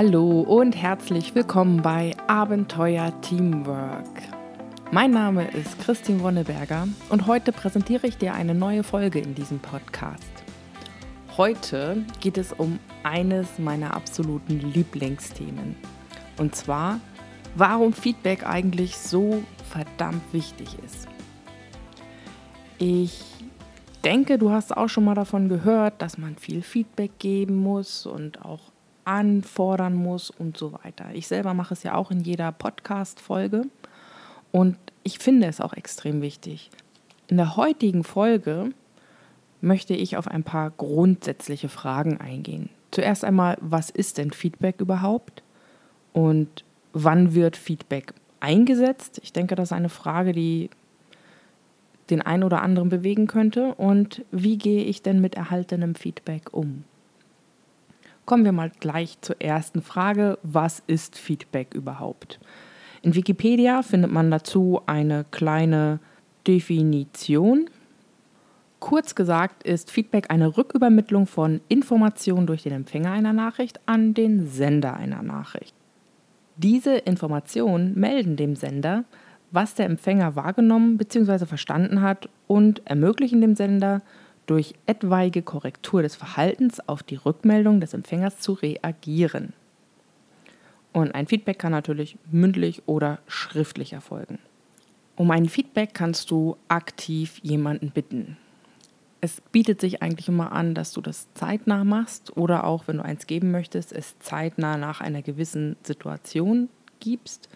Hallo und herzlich willkommen bei Abenteuer Teamwork. Mein Name ist Christine Wonneberger und heute präsentiere ich dir eine neue Folge in diesem Podcast. Heute geht es um eines meiner absoluten Lieblingsthemen. Und zwar, warum Feedback eigentlich so verdammt wichtig ist. Ich denke, du hast auch schon mal davon gehört, dass man viel Feedback geben muss und auch anfordern muss und so weiter. Ich selber mache es ja auch in jeder Podcast-Folge und ich finde es auch extrem wichtig. In der heutigen Folge möchte ich auf ein paar grundsätzliche Fragen eingehen. Zuerst einmal, was ist denn Feedback überhaupt? Und wann wird Feedback eingesetzt? Ich denke, das ist eine Frage, die den einen oder anderen bewegen könnte. Und wie gehe ich denn mit erhaltenem Feedback um? Kommen wir mal gleich zur ersten Frage. Was ist Feedback überhaupt? In Wikipedia findet man dazu eine kleine Definition. Kurz gesagt ist Feedback eine Rückübermittlung von Informationen durch den Empfänger einer Nachricht an den Sender einer Nachricht. Diese Informationen melden dem Sender, was der Empfänger wahrgenommen bzw. verstanden hat und ermöglichen dem Sender durch etwaige Korrektur des Verhaltens auf die Rückmeldung des Empfängers zu reagieren. Und ein Feedback kann natürlich mündlich oder schriftlich erfolgen. Um ein Feedback kannst du aktiv jemanden bitten. Es bietet sich eigentlich immer an, dass du das zeitnah machst oder auch, wenn du eins geben möchtest, es zeitnah nach einer gewissen Situation gibst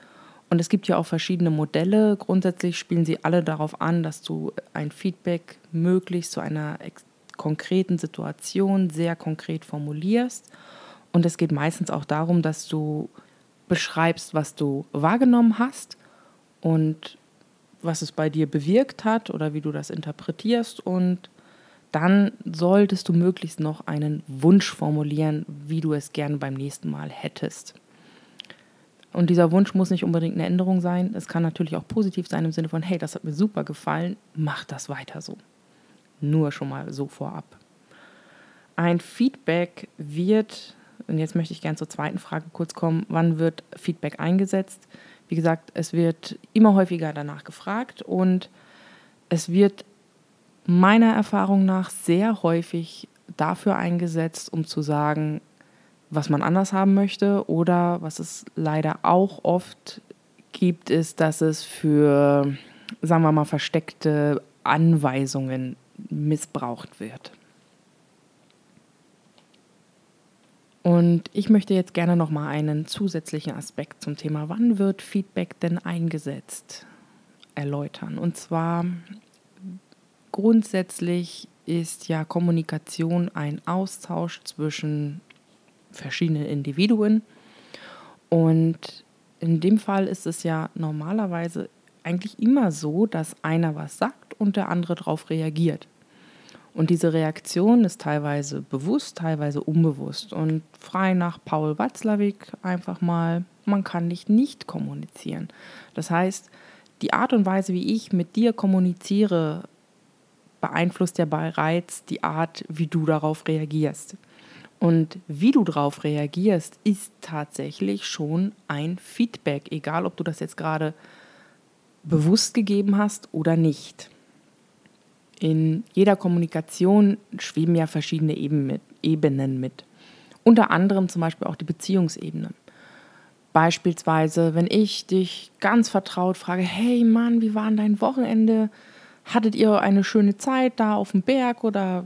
und es gibt ja auch verschiedene Modelle. Grundsätzlich spielen sie alle darauf an, dass du ein Feedback möglichst zu einer konkreten Situation sehr konkret formulierst. Und es geht meistens auch darum, dass du beschreibst, was du wahrgenommen hast und was es bei dir bewirkt hat oder wie du das interpretierst. Und dann solltest du möglichst noch einen Wunsch formulieren, wie du es gerne beim nächsten Mal hättest. Und dieser Wunsch muss nicht unbedingt eine Änderung sein. Es kann natürlich auch positiv sein im Sinne von, hey, das hat mir super gefallen, mach das weiter so. Nur schon mal so vorab. Ein Feedback wird, und jetzt möchte ich gerne zur zweiten Frage kurz kommen, wann wird Feedback eingesetzt? Wie gesagt, es wird immer häufiger danach gefragt und es wird meiner Erfahrung nach sehr häufig dafür eingesetzt, um zu sagen, was man anders haben möchte. Oder was es leider auch oft gibt, ist, dass es für, sagen wir mal, versteckte Anweisungen missbraucht wird. Und ich möchte jetzt gerne noch mal einen zusätzlichen Aspekt zum Thema, wann wird Feedback denn eingesetzt, erläutern. Und zwar grundsätzlich ist ja Kommunikation ein Austausch zwischen verschiedenen Individuen. Und in dem Fall ist es ja normalerweise eigentlich immer so, dass einer was sagt und der andere darauf reagiert. Und diese Reaktion ist teilweise bewusst, teilweise unbewusst. Und frei nach Paul Watzlawick einfach mal, man kann nicht nicht kommunizieren. Das heißt, die Art und Weise, wie ich mit dir kommuniziere, beeinflusst ja bereits die Art, wie du darauf reagierst. Und wie du darauf reagierst, ist tatsächlich schon ein Feedback, egal ob du das jetzt gerade bewusst gegeben hast oder nicht. In jeder Kommunikation schweben ja verschiedene Ebenen mit. Unter anderem zum Beispiel auch die Beziehungsebene. Beispielsweise, wenn ich dich ganz vertraut frage, hey Mann, wie war dein Wochenende? Hattet ihr eine schöne Zeit da auf dem Berg oder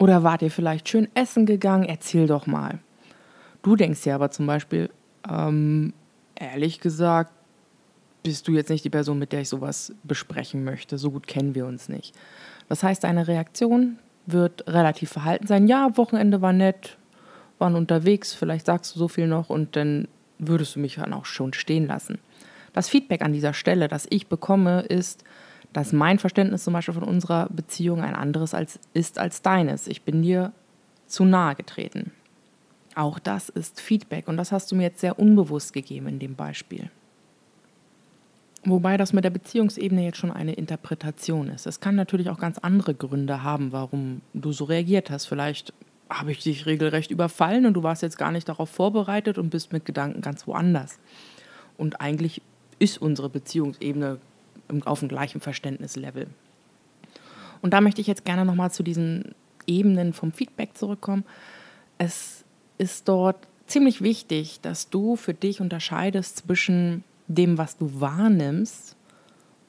oder wart ihr vielleicht schön essen gegangen? Erzähl doch mal. Du denkst ja aber zum Beispiel, ähm, ehrlich gesagt, bist du jetzt nicht die Person, mit der ich sowas besprechen möchte. So gut kennen wir uns nicht. Das heißt, deine Reaktion wird relativ verhalten sein. Ja, Wochenende war nett, waren unterwegs, vielleicht sagst du so viel noch und dann würdest du mich dann auch schon stehen lassen. Das Feedback an dieser Stelle, das ich bekomme, ist, dass mein Verständnis zum Beispiel von unserer Beziehung ein anderes als, ist als deines. Ich bin dir zu nahe getreten. Auch das ist Feedback und das hast du mir jetzt sehr unbewusst gegeben in dem Beispiel. Wobei das mit der Beziehungsebene jetzt schon eine Interpretation ist. Es kann natürlich auch ganz andere Gründe haben, warum du so reagiert hast. Vielleicht habe ich dich regelrecht überfallen und du warst jetzt gar nicht darauf vorbereitet und bist mit Gedanken ganz woanders. Und eigentlich ist unsere Beziehungsebene auf dem gleichen Verständnislevel. Und da möchte ich jetzt gerne nochmal zu diesen Ebenen vom Feedback zurückkommen. Es ist dort ziemlich wichtig, dass du für dich unterscheidest zwischen dem, was du wahrnimmst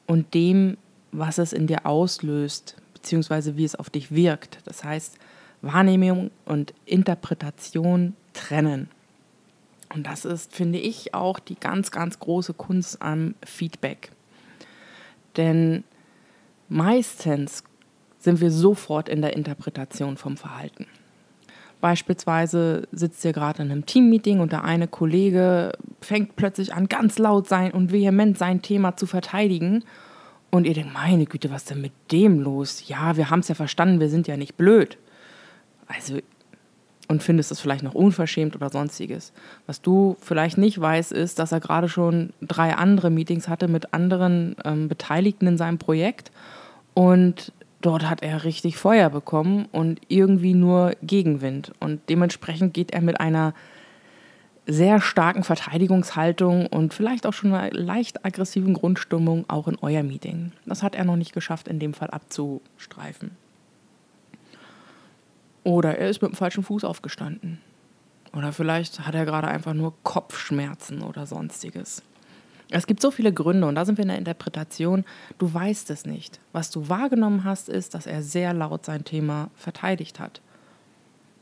und dem, was es in dir auslöst, beziehungsweise wie es auf dich wirkt. Das heißt, Wahrnehmung und Interpretation trennen. Und das ist, finde ich, auch die ganz, ganz große Kunst am Feedback. Denn meistens sind wir sofort in der Interpretation vom Verhalten. Beispielsweise sitzt ihr gerade in einem Teammeeting und der eine Kollege fängt plötzlich an, ganz laut sein und vehement sein Thema zu verteidigen. Und ihr denkt, meine Güte, was ist denn mit dem los? Ja, wir haben es ja verstanden, wir sind ja nicht blöd. Also, und findest es vielleicht noch unverschämt oder sonstiges. Was du vielleicht nicht weißt, ist, dass er gerade schon drei andere Meetings hatte mit anderen ähm, Beteiligten in seinem Projekt. Und dort hat er richtig Feuer bekommen und irgendwie nur Gegenwind. Und dementsprechend geht er mit einer sehr starken Verteidigungshaltung und vielleicht auch schon einer leicht aggressiven Grundstimmung auch in euer Meeting. Das hat er noch nicht geschafft, in dem Fall abzustreifen. Oder er ist mit dem falschen Fuß aufgestanden. Oder vielleicht hat er gerade einfach nur Kopfschmerzen oder sonstiges. Es gibt so viele Gründe und da sind wir in der Interpretation. Du weißt es nicht. Was du wahrgenommen hast, ist, dass er sehr laut sein Thema verteidigt hat.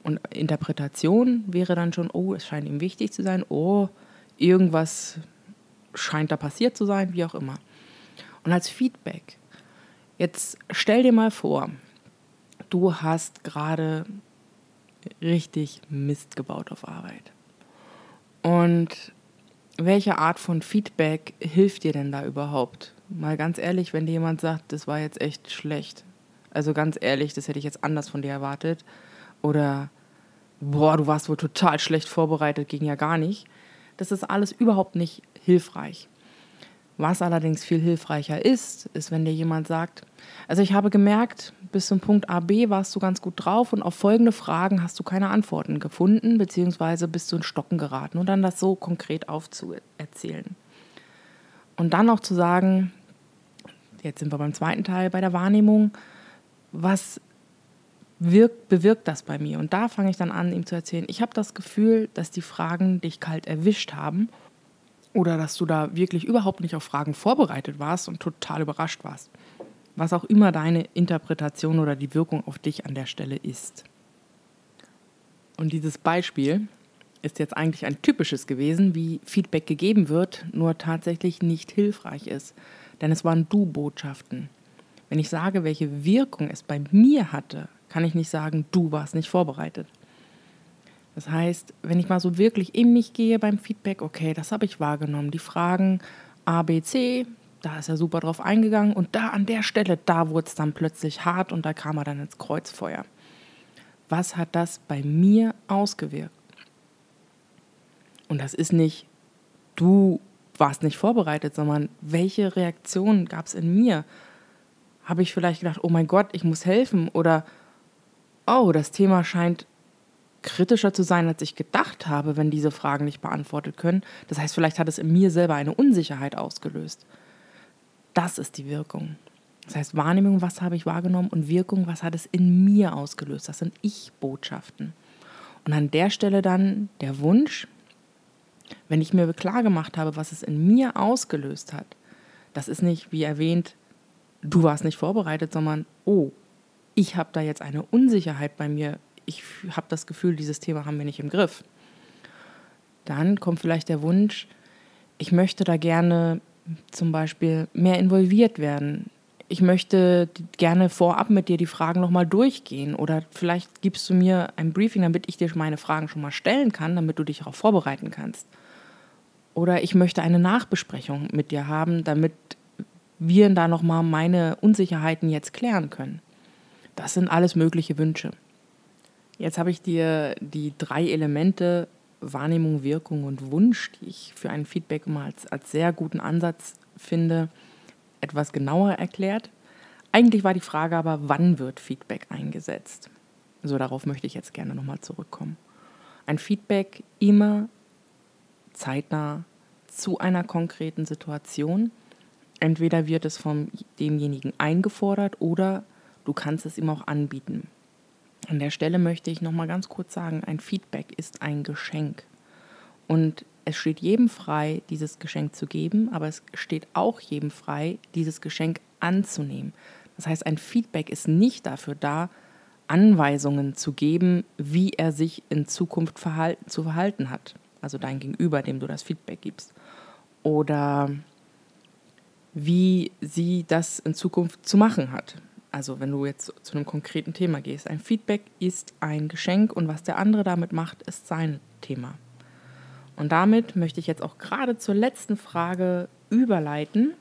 Und Interpretation wäre dann schon, oh, es scheint ihm wichtig zu sein, oh, irgendwas scheint da passiert zu sein, wie auch immer. Und als Feedback, jetzt stell dir mal vor, du hast gerade richtig Mist gebaut auf Arbeit. Und welche Art von Feedback hilft dir denn da überhaupt? Mal ganz ehrlich, wenn dir jemand sagt, das war jetzt echt schlecht. Also ganz ehrlich, das hätte ich jetzt anders von dir erwartet. Oder, boah, du warst wohl total schlecht vorbereitet, ging ja gar nicht. Das ist alles überhaupt nicht hilfreich. Was allerdings viel hilfreicher ist, ist, wenn dir jemand sagt, also ich habe gemerkt, bis zum Punkt A, B warst du ganz gut drauf und auf folgende Fragen hast du keine Antworten gefunden, beziehungsweise bist du in Stocken geraten und dann das so konkret aufzuerzählen. Und dann noch zu sagen, jetzt sind wir beim zweiten Teil bei der Wahrnehmung, was wirkt, bewirkt das bei mir? Und da fange ich dann an, ihm zu erzählen, ich habe das Gefühl, dass die Fragen dich kalt erwischt haben oder dass du da wirklich überhaupt nicht auf Fragen vorbereitet warst und total überrascht warst. Was auch immer deine Interpretation oder die Wirkung auf dich an der Stelle ist. Und dieses Beispiel ist jetzt eigentlich ein typisches gewesen, wie Feedback gegeben wird, nur tatsächlich nicht hilfreich ist. Denn es waren Du-Botschaften. Wenn ich sage, welche Wirkung es bei mir hatte, kann ich nicht sagen, du warst nicht vorbereitet. Das heißt, wenn ich mal so wirklich in mich gehe beim Feedback, okay, das habe ich wahrgenommen. Die Fragen A, B, C, da ist er super drauf eingegangen und da an der Stelle, da wurde es dann plötzlich hart und da kam er dann ins Kreuzfeuer. Was hat das bei mir ausgewirkt? Und das ist nicht, du warst nicht vorbereitet, sondern welche Reaktionen gab es in mir? Habe ich vielleicht gedacht, oh mein Gott, ich muss helfen oder oh, das Thema scheint kritischer zu sein, als ich gedacht habe, wenn diese Fragen nicht beantwortet können. Das heißt, vielleicht hat es in mir selber eine Unsicherheit ausgelöst. Das ist die Wirkung. Das heißt, Wahrnehmung, was habe ich wahrgenommen und Wirkung, was hat es in mir ausgelöst. Das sind Ich-Botschaften. Und an der Stelle dann der Wunsch, wenn ich mir klar gemacht habe, was es in mir ausgelöst hat, das ist nicht, wie erwähnt, du warst nicht vorbereitet, sondern, oh, ich habe da jetzt eine Unsicherheit bei mir ich habe das Gefühl, dieses Thema haben wir nicht im Griff. Dann kommt vielleicht der Wunsch, ich möchte da gerne zum Beispiel mehr involviert werden. Ich möchte gerne vorab mit dir die Fragen nochmal durchgehen oder vielleicht gibst du mir ein Briefing, damit ich dir meine Fragen schon mal stellen kann, damit du dich darauf vorbereiten kannst. Oder ich möchte eine Nachbesprechung mit dir haben, damit wir da nochmal meine Unsicherheiten jetzt klären können. Das sind alles mögliche Wünsche. Jetzt habe ich dir die drei Elemente Wahrnehmung, Wirkung und Wunsch, die ich für ein Feedback immer als, als sehr guten Ansatz finde, etwas genauer erklärt. Eigentlich war die Frage aber, wann wird Feedback eingesetzt? So, darauf möchte ich jetzt gerne nochmal zurückkommen. Ein Feedback immer zeitnah zu einer konkreten Situation. Entweder wird es von demjenigen eingefordert oder du kannst es ihm auch anbieten. An der Stelle möchte ich nochmal ganz kurz sagen, ein Feedback ist ein Geschenk. Und es steht jedem frei, dieses Geschenk zu geben, aber es steht auch jedem frei, dieses Geschenk anzunehmen. Das heißt, ein Feedback ist nicht dafür da, Anweisungen zu geben, wie er sich in Zukunft verhalten, zu verhalten hat. Also dein Gegenüber, dem du das Feedback gibst. Oder wie sie das in Zukunft zu machen hat. Also wenn du jetzt zu einem konkreten Thema gehst. Ein Feedback ist ein Geschenk und was der andere damit macht, ist sein Thema. Und damit möchte ich jetzt auch gerade zur letzten Frage überleiten.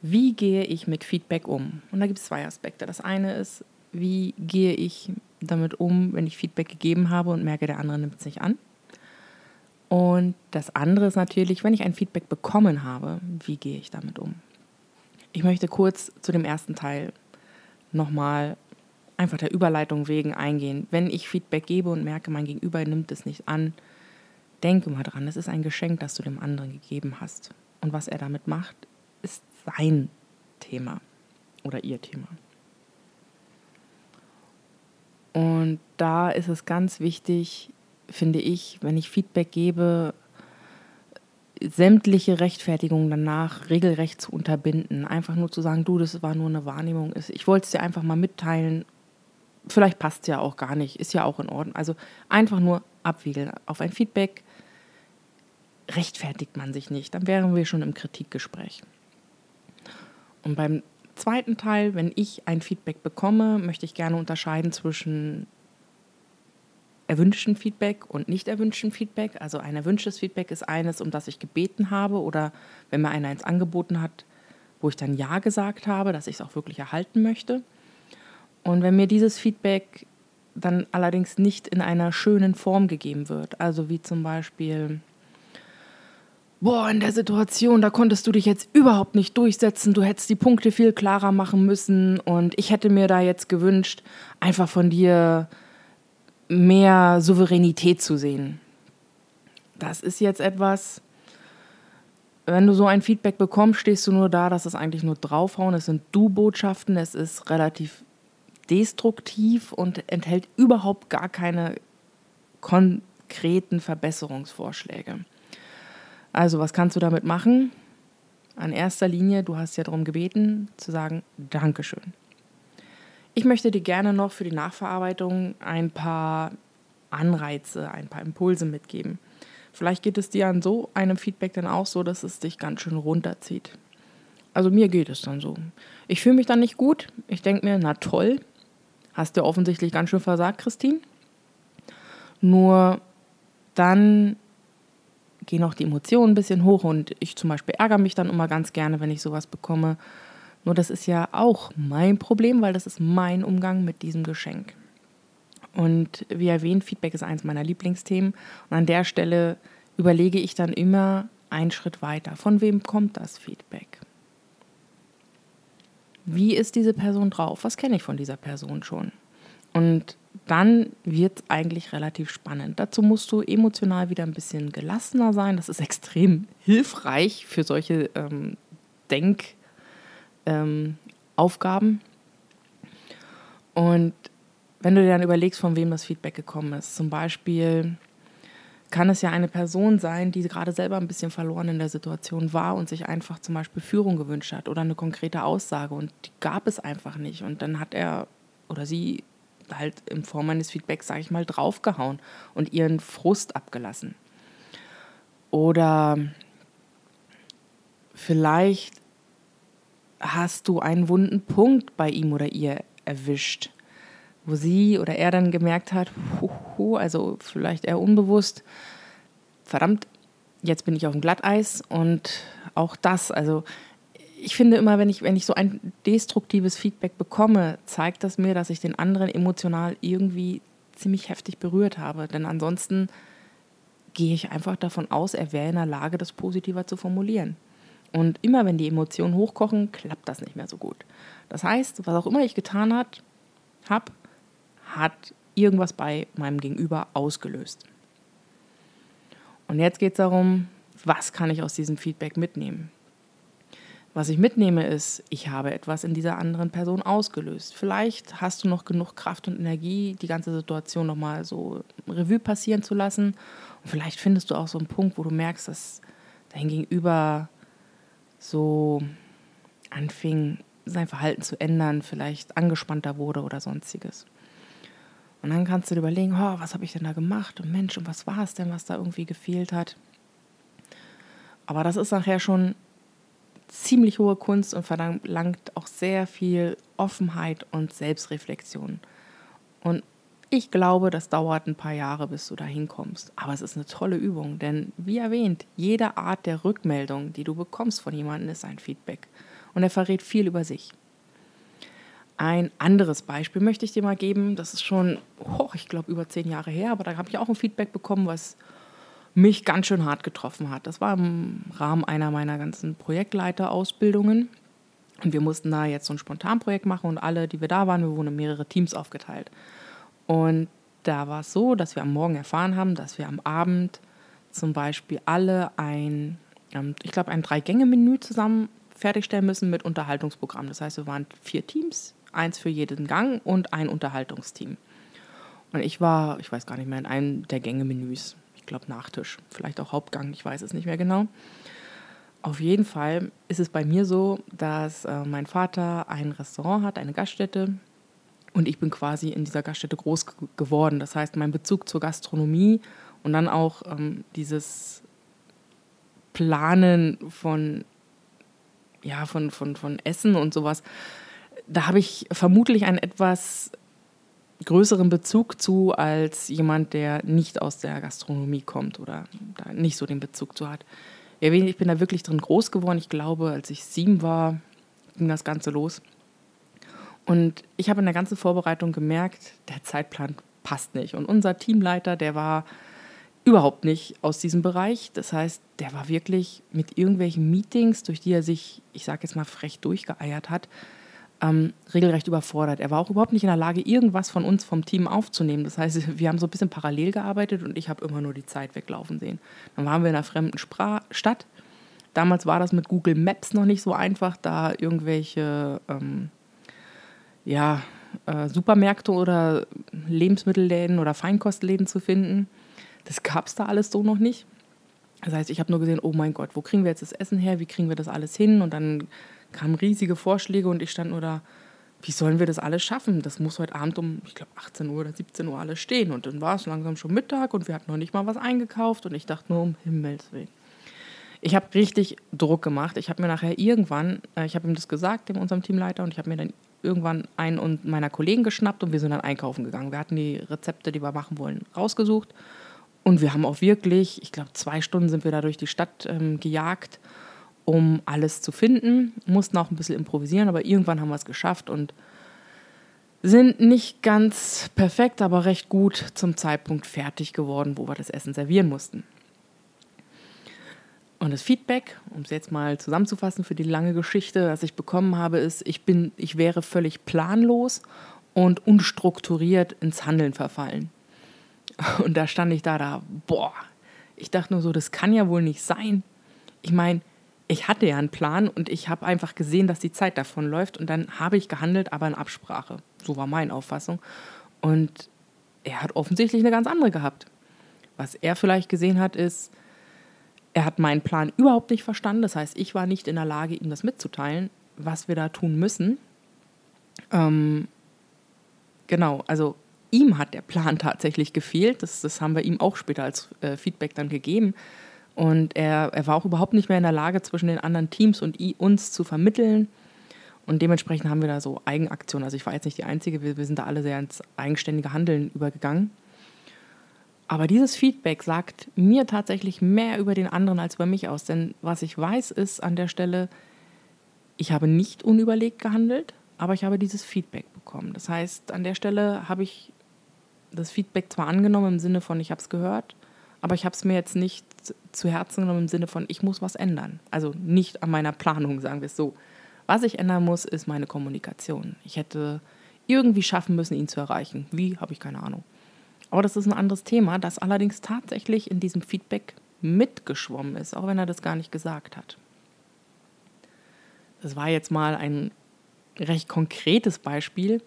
Wie gehe ich mit Feedback um? Und da gibt es zwei Aspekte. Das eine ist, wie gehe ich damit um, wenn ich Feedback gegeben habe und merke, der andere nimmt es nicht an. Und das andere ist natürlich, wenn ich ein Feedback bekommen habe, wie gehe ich damit um? Ich möchte kurz zu dem ersten Teil nochmal einfach der Überleitung wegen eingehen. Wenn ich Feedback gebe und merke, mein Gegenüber nimmt es nicht an, denke mal dran, es ist ein Geschenk, das du dem anderen gegeben hast. Und was er damit macht, ist sein Thema oder ihr Thema. Und da ist es ganz wichtig, finde ich, wenn ich Feedback gebe, sämtliche Rechtfertigungen danach regelrecht zu unterbinden. Einfach nur zu sagen, du, das war nur eine Wahrnehmung. Ich wollte es dir einfach mal mitteilen. Vielleicht passt es ja auch gar nicht, ist ja auch in Ordnung. Also einfach nur abwiegeln. Auf ein Feedback rechtfertigt man sich nicht. Dann wären wir schon im Kritikgespräch. Und beim zweiten Teil, wenn ich ein Feedback bekomme, möchte ich gerne unterscheiden zwischen erwünschten Feedback und nicht erwünschten Feedback. Also ein erwünschtes Feedback ist eines, um das ich gebeten habe oder wenn mir einer eins angeboten hat, wo ich dann Ja gesagt habe, dass ich es auch wirklich erhalten möchte. Und wenn mir dieses Feedback dann allerdings nicht in einer schönen Form gegeben wird, also wie zum Beispiel, boah, in der Situation, da konntest du dich jetzt überhaupt nicht durchsetzen, du hättest die Punkte viel klarer machen müssen und ich hätte mir da jetzt gewünscht, einfach von dir mehr Souveränität zu sehen. Das ist jetzt etwas, wenn du so ein Feedback bekommst, stehst du nur da, dass es eigentlich nur draufhauen. Es sind Du-Botschaften, es ist relativ destruktiv und enthält überhaupt gar keine konkreten Verbesserungsvorschläge. Also, was kannst du damit machen? An erster Linie, du hast ja darum gebeten, zu sagen, Dankeschön. Ich möchte dir gerne noch für die Nachverarbeitung ein paar Anreize, ein paar Impulse mitgeben. Vielleicht geht es dir an so einem Feedback dann auch so, dass es dich ganz schön runterzieht. Also mir geht es dann so. Ich fühle mich dann nicht gut. Ich denke mir, na toll, hast du offensichtlich ganz schön versagt, Christine. Nur dann gehen auch die Emotionen ein bisschen hoch und ich zum Beispiel ärgere mich dann immer ganz gerne, wenn ich sowas bekomme nur das ist ja auch mein Problem, weil das ist mein Umgang mit diesem Geschenk. Und wie erwähnt, Feedback ist eins meiner Lieblingsthemen. Und an der Stelle überlege ich dann immer einen Schritt weiter. Von wem kommt das Feedback? Wie ist diese Person drauf? Was kenne ich von dieser Person schon? Und dann wird es eigentlich relativ spannend. Dazu musst du emotional wieder ein bisschen gelassener sein. Das ist extrem hilfreich für solche ähm, Denk- ähm, Aufgaben. Und wenn du dir dann überlegst, von wem das Feedback gekommen ist, zum Beispiel kann es ja eine Person sein, die gerade selber ein bisschen verloren in der Situation war und sich einfach zum Beispiel Führung gewünscht hat oder eine konkrete Aussage und die gab es einfach nicht. Und dann hat er oder sie halt in Form eines Feedbacks, sage ich mal, draufgehauen und ihren Frust abgelassen. Oder vielleicht hast du einen wunden Punkt bei ihm oder ihr erwischt, wo sie oder er dann gemerkt hat, also vielleicht eher unbewusst, verdammt, jetzt bin ich auf dem Glatteis und auch das, also ich finde immer, wenn ich, wenn ich so ein destruktives Feedback bekomme, zeigt das mir, dass ich den anderen emotional irgendwie ziemlich heftig berührt habe. Denn ansonsten gehe ich einfach davon aus, er wäre in der Lage, das positiver zu formulieren. Und immer wenn die Emotionen hochkochen, klappt das nicht mehr so gut. Das heißt, was auch immer ich getan habe, hat irgendwas bei meinem Gegenüber ausgelöst. Und jetzt geht es darum, was kann ich aus diesem Feedback mitnehmen? Was ich mitnehme ist, ich habe etwas in dieser anderen Person ausgelöst. Vielleicht hast du noch genug Kraft und Energie, die ganze Situation nochmal so Revue passieren zu lassen. Und vielleicht findest du auch so einen Punkt, wo du merkst, dass dein Gegenüber so anfing, sein Verhalten zu ändern, vielleicht angespannter wurde oder sonstiges. Und dann kannst du dir überlegen, oh, was habe ich denn da gemacht? Und Mensch, und was war es denn, was da irgendwie gefehlt hat? Aber das ist nachher schon ziemlich hohe Kunst und verlangt auch sehr viel Offenheit und Selbstreflexion. Und ich glaube, das dauert ein paar Jahre, bis du da hinkommst. Aber es ist eine tolle Übung, denn wie erwähnt, jede Art der Rückmeldung, die du bekommst von jemandem, ist ein Feedback. Und er verrät viel über sich. Ein anderes Beispiel möchte ich dir mal geben. Das ist schon, oh, ich glaube, über zehn Jahre her, aber da habe ich auch ein Feedback bekommen, was mich ganz schön hart getroffen hat. Das war im Rahmen einer meiner ganzen Projektleiterausbildungen. Und wir mussten da jetzt so ein Spontanprojekt machen und alle, die wir da waren, wir wurden in mehrere Teams aufgeteilt. Und da war es so, dass wir am Morgen erfahren haben, dass wir am Abend zum Beispiel alle ein, ähm, ich glaube, ein Drei-Gänge-Menü zusammen fertigstellen müssen mit Unterhaltungsprogramm. Das heißt, wir waren vier Teams, eins für jeden Gang und ein Unterhaltungsteam. Und ich war, ich weiß gar nicht mehr, in einem der Gänge-Menüs. Ich glaube Nachtisch, vielleicht auch Hauptgang, ich weiß es nicht mehr genau. Auf jeden Fall ist es bei mir so, dass äh, mein Vater ein Restaurant hat, eine Gaststätte. Und ich bin quasi in dieser Gaststätte groß geworden. Das heißt, mein Bezug zur Gastronomie und dann auch ähm, dieses Planen von, ja, von, von, von Essen und sowas, da habe ich vermutlich einen etwas größeren Bezug zu als jemand, der nicht aus der Gastronomie kommt oder da nicht so den Bezug zu hat. Ich bin da wirklich drin groß geworden. Ich glaube, als ich sieben war, ging das Ganze los. Und ich habe in der ganzen Vorbereitung gemerkt, der Zeitplan passt nicht. Und unser Teamleiter, der war überhaupt nicht aus diesem Bereich. Das heißt, der war wirklich mit irgendwelchen Meetings, durch die er sich, ich sage jetzt mal frech durchgeeiert hat, ähm, regelrecht überfordert. Er war auch überhaupt nicht in der Lage, irgendwas von uns vom Team aufzunehmen. Das heißt, wir haben so ein bisschen parallel gearbeitet und ich habe immer nur die Zeit weglaufen sehen. Dann waren wir in einer fremden Spra Stadt. Damals war das mit Google Maps noch nicht so einfach, da irgendwelche ähm, ja, äh, Supermärkte oder Lebensmittelläden oder Feinkostläden zu finden. Das gab es da alles so noch nicht. Das heißt, ich habe nur gesehen, oh mein Gott, wo kriegen wir jetzt das Essen her? Wie kriegen wir das alles hin? Und dann kamen riesige Vorschläge und ich stand nur da, wie sollen wir das alles schaffen? Das muss heute Abend um, ich glaube, 18 Uhr oder 17 Uhr alles stehen. Und dann war es langsam schon Mittag und wir hatten noch nicht mal was eingekauft und ich dachte nur, um Himmels Willen. Ich habe richtig Druck gemacht. Ich habe mir nachher irgendwann, äh, ich habe ihm das gesagt, dem unserem Teamleiter, und ich habe mir dann irgendwann einen und meiner Kollegen geschnappt und wir sind dann einkaufen gegangen. Wir hatten die Rezepte, die wir machen wollen, rausgesucht. Und wir haben auch wirklich, ich glaube, zwei Stunden sind wir da durch die Stadt ähm, gejagt um alles zu finden. Mussten auch ein bisschen improvisieren, aber irgendwann haben wir es geschafft und sind nicht ganz perfekt, aber recht gut zum Zeitpunkt fertig geworden, wo wir das Essen servieren mussten. Und das Feedback, um es jetzt mal zusammenzufassen für die lange Geschichte, das ich bekommen habe, ist, ich bin, ich wäre völlig planlos und unstrukturiert ins Handeln verfallen. Und da stand ich da, da, boah, ich dachte nur so, das kann ja wohl nicht sein. Ich meine, ich hatte ja einen Plan und ich habe einfach gesehen, dass die Zeit davon läuft und dann habe ich gehandelt, aber in Absprache. So war meine Auffassung. Und er hat offensichtlich eine ganz andere gehabt. Was er vielleicht gesehen hat, ist, er hat meinen Plan überhaupt nicht verstanden. Das heißt, ich war nicht in der Lage, ihm das mitzuteilen, was wir da tun müssen. Ähm, genau, also ihm hat der Plan tatsächlich gefehlt. Das, das haben wir ihm auch später als äh, Feedback dann gegeben. Und er, er war auch überhaupt nicht mehr in der Lage, zwischen den anderen Teams und uns zu vermitteln. Und dementsprechend haben wir da so Eigenaktionen. Also ich war jetzt nicht die Einzige, wir, wir sind da alle sehr ins eigenständige Handeln übergegangen. Aber dieses Feedback sagt mir tatsächlich mehr über den anderen als über mich aus. Denn was ich weiß, ist an der Stelle, ich habe nicht unüberlegt gehandelt, aber ich habe dieses Feedback bekommen. Das heißt, an der Stelle habe ich das Feedback zwar angenommen im Sinne von, ich habe es gehört, aber ich habe es mir jetzt nicht zu Herzen genommen im Sinne von, ich muss was ändern. Also nicht an meiner Planung, sagen wir es so. Was ich ändern muss, ist meine Kommunikation. Ich hätte irgendwie schaffen müssen, ihn zu erreichen. Wie, habe ich keine Ahnung. Aber das ist ein anderes Thema, das allerdings tatsächlich in diesem Feedback mitgeschwommen ist, auch wenn er das gar nicht gesagt hat. Das war jetzt mal ein recht konkretes Beispiel,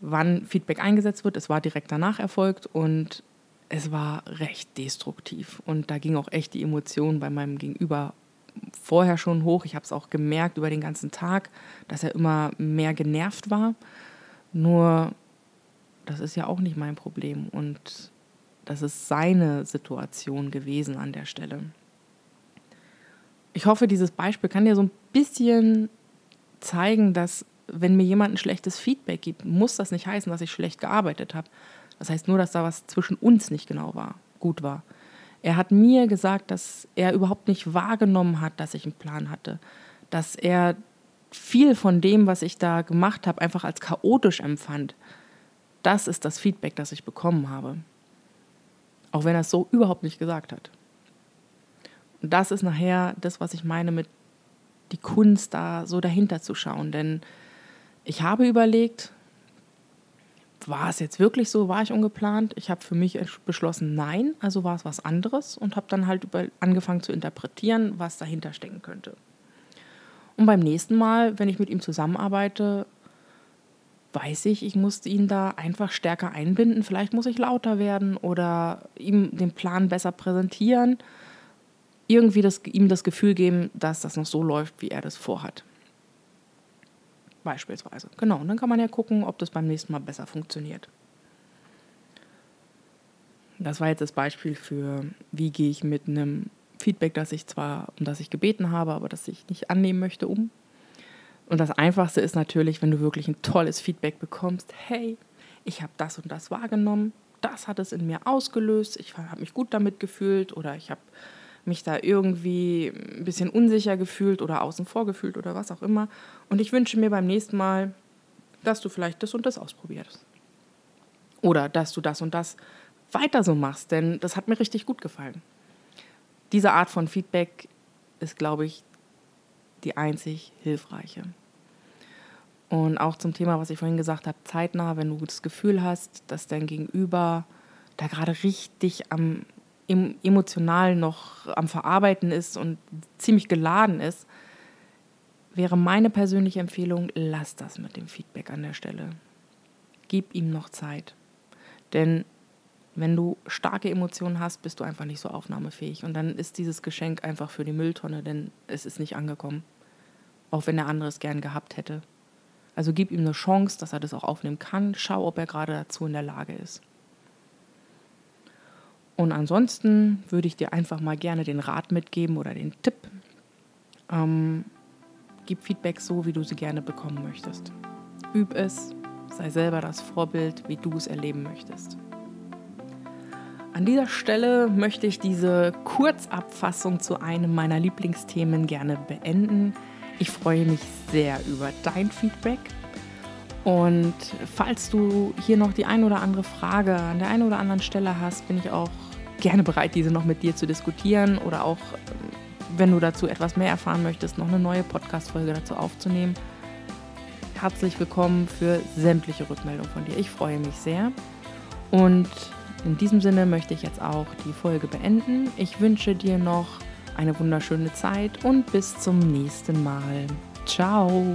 wann Feedback eingesetzt wird. Es war direkt danach erfolgt und es war recht destruktiv. Und da ging auch echt die Emotion bei meinem Gegenüber vorher schon hoch. Ich habe es auch gemerkt über den ganzen Tag, dass er immer mehr genervt war. Nur, das ist ja auch nicht mein Problem. Und das ist seine Situation gewesen an der Stelle. Ich hoffe, dieses Beispiel kann dir so ein bisschen zeigen, dass wenn mir jemand ein schlechtes Feedback gibt, muss das nicht heißen, dass ich schlecht gearbeitet habe. Das heißt nur, dass da was zwischen uns nicht genau war, gut war. Er hat mir gesagt, dass er überhaupt nicht wahrgenommen hat, dass ich einen Plan hatte, dass er viel von dem, was ich da gemacht habe, einfach als chaotisch empfand. Das ist das Feedback, das ich bekommen habe. Auch wenn er es so überhaupt nicht gesagt hat. Und das ist nachher das, was ich meine mit die Kunst, da so dahinter zu schauen. Denn ich habe überlegt, war es jetzt wirklich so? War ich ungeplant? Ich habe für mich beschlossen, nein, also war es was anderes und habe dann halt über, angefangen zu interpretieren, was dahinter stecken könnte. Und beim nächsten Mal, wenn ich mit ihm zusammenarbeite, weiß ich, ich muss ihn da einfach stärker einbinden. Vielleicht muss ich lauter werden oder ihm den Plan besser präsentieren. Irgendwie das, ihm das Gefühl geben, dass das noch so läuft, wie er das vorhat. Beispielsweise. Genau. Und dann kann man ja gucken, ob das beim nächsten Mal besser funktioniert. Das war jetzt das Beispiel für, wie gehe ich mit einem Feedback, das ich zwar, um das ich gebeten habe, aber das ich nicht annehmen möchte, um. Und das Einfachste ist natürlich, wenn du wirklich ein tolles Feedback bekommst. Hey, ich habe das und das wahrgenommen, das hat es in mir ausgelöst, ich habe mich gut damit gefühlt oder ich habe mich da irgendwie ein bisschen unsicher gefühlt oder außen vor gefühlt oder was auch immer. Und ich wünsche mir beim nächsten Mal, dass du vielleicht das und das ausprobierst. Oder dass du das und das weiter so machst, denn das hat mir richtig gut gefallen. Diese Art von Feedback ist, glaube ich, die einzig hilfreiche. Und auch zum Thema, was ich vorhin gesagt habe, zeitnah, wenn du das Gefühl hast, dass dein Gegenüber da gerade richtig am emotional noch am Verarbeiten ist und ziemlich geladen ist, wäre meine persönliche Empfehlung, lass das mit dem Feedback an der Stelle. Gib ihm noch Zeit. Denn wenn du starke Emotionen hast, bist du einfach nicht so aufnahmefähig. Und dann ist dieses Geschenk einfach für die Mülltonne, denn es ist nicht angekommen. Auch wenn der andere es gern gehabt hätte. Also gib ihm eine Chance, dass er das auch aufnehmen kann. Schau, ob er gerade dazu in der Lage ist. Und ansonsten würde ich dir einfach mal gerne den Rat mitgeben oder den Tipp. Ähm, gib Feedback so, wie du sie gerne bekommen möchtest. Üb es, sei selber das Vorbild, wie du es erleben möchtest. An dieser Stelle möchte ich diese Kurzabfassung zu einem meiner Lieblingsthemen gerne beenden. Ich freue mich sehr über dein Feedback. Und falls du hier noch die ein oder andere Frage an der einen oder anderen Stelle hast, bin ich auch gerne bereit, diese noch mit dir zu diskutieren oder auch, wenn du dazu etwas mehr erfahren möchtest, noch eine neue Podcast-Folge dazu aufzunehmen. Herzlich willkommen für sämtliche Rückmeldungen von dir. Ich freue mich sehr. Und in diesem Sinne möchte ich jetzt auch die Folge beenden. Ich wünsche dir noch eine wunderschöne Zeit und bis zum nächsten Mal. Ciao.